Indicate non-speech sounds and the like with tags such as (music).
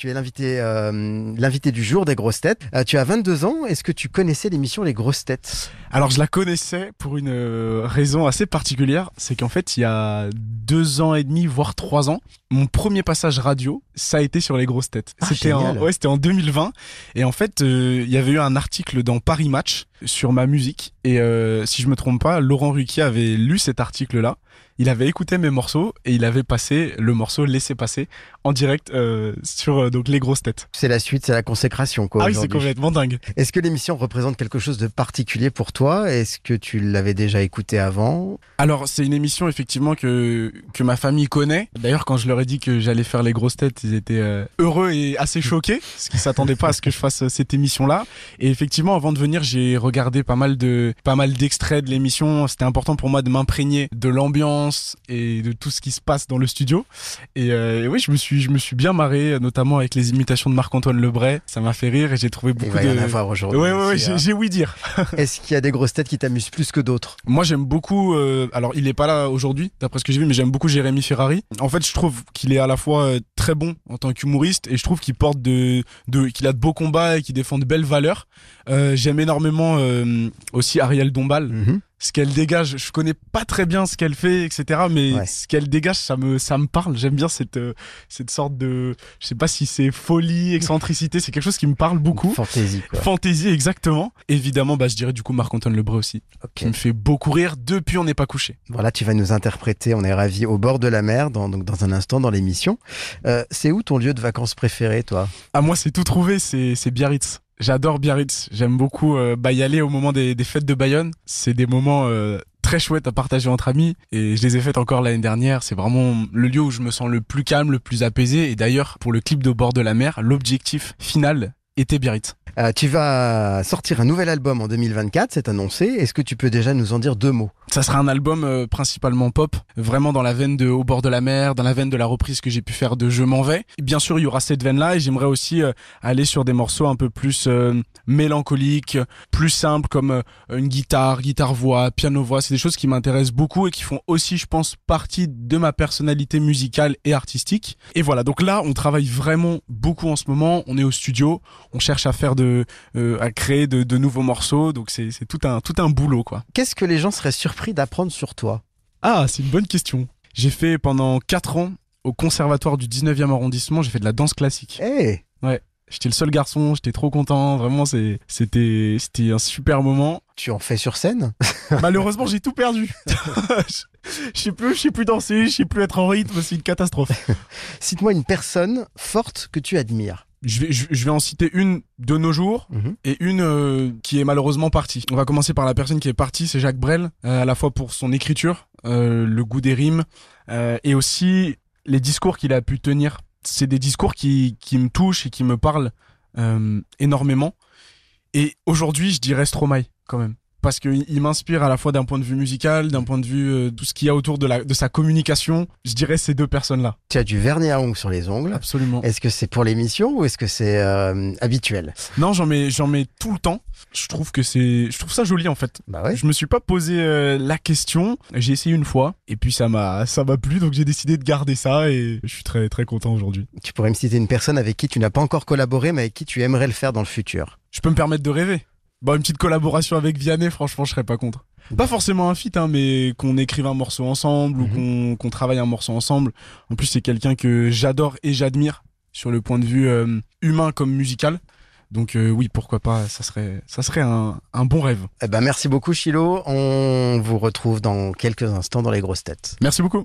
tu es l'invité euh, l'invité du jour des grosses têtes. Euh, tu as 22 ans, est-ce que tu connaissais l'émission Les grosses têtes? Alors je la connaissais pour une euh, raison assez particulière, c'est qu'en fait il y a deux ans et demi, voire trois ans, mon premier passage radio, ça a été sur les grosses têtes. Ah, c'était en, génial. ouais, c'était en 2020 et en fait euh, il y avait eu un article dans Paris Match sur ma musique et euh, si je me trompe pas, Laurent Ruquier avait lu cet article-là. Il avait écouté mes morceaux et il avait passé le morceau Laissez passer en direct euh, sur donc les grosses têtes. C'est la suite, c'est la consécration quoi ah oui, c'est complètement dingue. Est-ce que l'émission représente quelque chose de particulier pour toi? Est-ce que tu l'avais déjà écouté avant? Alors, c'est une émission effectivement que que ma famille connaît. D'ailleurs, quand je leur ai dit que j'allais faire les grosses têtes, ils étaient euh, heureux et assez choqués, parce qu'ils s'attendaient pas à ce que je fasse euh, cette émission-là. Et effectivement, avant de venir, j'ai regardé pas mal de pas mal d'extraits de l'émission. C'était important pour moi de m'imprégner de l'ambiance et de tout ce qui se passe dans le studio. Et, euh, et oui, je me suis je me suis bien marré, notamment avec les imitations de Marc-Antoine Lebray. Ça m'a fait rire et j'ai trouvé Il beaucoup va y de. en avoir aujourd'hui. Ouais, ouais, ouais, j'ai j'ai ouï dire. (laughs) Est-ce qu'il y a des grosses têtes qui t'amusent plus que d'autres? Moi, j'aime beaucoup. euh, alors, il est pas là aujourd'hui, d'après ce que j'ai vu, mais j'aime beaucoup Jérémy Ferrari. En fait, je trouve qu'il est à la fois euh, très bon en tant qu'humoriste et je trouve qu'il porte de, qu'il a de beaux combats et qu'il défend de belles valeurs. Euh, j'aime énormément euh, aussi Ariel Dombal. Mhm. Ce qu'elle dégage, je connais pas très bien ce qu'elle fait, etc. Mais Ouais. ce qu'elle dégage, ça me ça me parle. J'aime bien cette euh, cette sorte de, je sais pas si c'est folie, excentricité, c'est quelque chose qui me parle beaucoup. Fantaisie quoi. Fantaisie, exactement. Évidemment, bah, je dirais du coup Marc-Antoine Lebré aussi Ok. qui me fait beaucoup rire depuis On n'est pas couché. Voilà, tu vas nous interpréter, on est ravis, au bord de la mer, dans, donc dans un instant dans l'émission. Euh, c'est où ton lieu de vacances préféré, toi? Ah moi c'est tout trouvé, c'est Biarritz. J'adore Biarritz. J'aime beaucoup euh, bah, y aller au moment des, fêtes de Bayonne. C'est des moments euh, très chouettes à partager entre amis et je les ai faites encore l'année dernière. C'est vraiment le lieu où je me sens le plus calme, le plus apaisé. Et d'ailleurs pour le clip de bord de la mer, l'objectif final était Biarritz. Euh, Tu vas sortir un nouvel album en 2024, c'est annoncé. Est-ce que tu peux déjà nous en dire deux mots? Ça sera un album euh, principalement pop, vraiment dans la veine de Au bord de la mer, dans la veine de la reprise que j'ai pu faire de Je m'en vais. Bien sûr, il y aura cette veine-là et j'aimerais aussi euh, aller sur des morceaux un peu plus euh, mélancoliques, plus simples comme une guitare, guitare-voix, piano-voix. C'est des choses qui m'intéressent beaucoup et qui font aussi, je pense, partie de ma personnalité musicale et artistique. Et voilà, donc là, on travaille vraiment beaucoup en ce moment. On est au studio, on cherche à faire de, euh, à créer de, de nouveaux morceaux. Donc c'est tout un, tout un boulot, quoi. Qu'est-ce que les gens seraient surpris d'apprendre sur toi? Ah, c'est une bonne question. J'ai fait pendant 4 ans au conservatoire du 19e arrondissement, j'ai fait de la danse classique. Eh J'étais le seul garçon, j'étais trop content, vraiment c'était c'était un super moment. Tu en fais sur scène? (laughs) Malheureusement, j'ai tout perdu. (laughs) je je sais plus, je sais plus danser, je sais plus être en rythme, c'est une catastrophe. (laughs) Cite-moi une personne forte que tu admires. Je vais je, je vais en citer une de nos jours Mhm. et une euh, qui est malheureusement partie. On va commencer par la personne qui est partie, c'est Jacques Brel, euh, à la fois pour son écriture, euh, le goût des rimes et aussi les discours qu'il a pu tenir. C'est des discours qui, qui me touchent et qui me parlent énormément. Et aujourd'hui, je dirais Stromae quand même. Parce qu'il il m'inspire à la fois d'un point de vue musical, d'un point de vue euh, tout ce qu'il y a autour de, la, de sa communication. Je dirais ces deux personnes-là. Tu as du vernis à ongles sur les ongles. Absolument. Est-ce que c'est pour l'émission ou est-ce que c'est euh, habituel? Non, j'en mets, j'en mets tout le temps. Je trouve que c'est, je trouve ça joli en fait. Bah ouais. Je me suis pas posé euh, la question. J'ai essayé une fois et puis ça m'a, ça m'a plu donc j'ai décidé de garder ça et je suis très très content aujourd'hui. Tu pourrais me citer une personne avec qui tu n'as pas encore collaboré mais avec qui tu aimerais le faire dans le futur? Je peux me permettre de rêver. Bon, une petite collaboration avec Vianney, franchement, je serais pas contre. Pas forcément un feat, hein, mais qu'on écrive un morceau ensemble ou Mhm. qu'on travaille un morceau ensemble. En plus, c'est quelqu'un que j'adore et j'admire sur le point de vue euh, humain comme musical. Donc euh, oui, pourquoi pas, ça serait, ça serait un, un bon rêve. Eh ben merci beaucoup Chilo. On vous retrouve dans quelques instants dans les grosses têtes. Merci beaucoup.